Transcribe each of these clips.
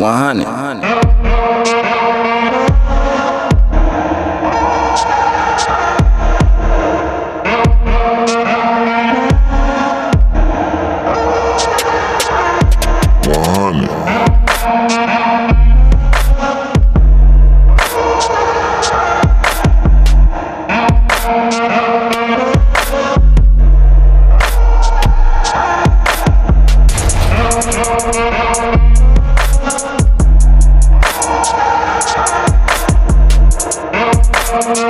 100. 100. One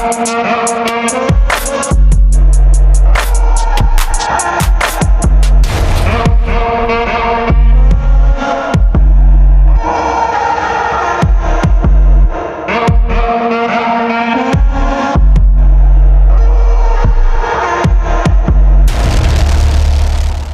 Thank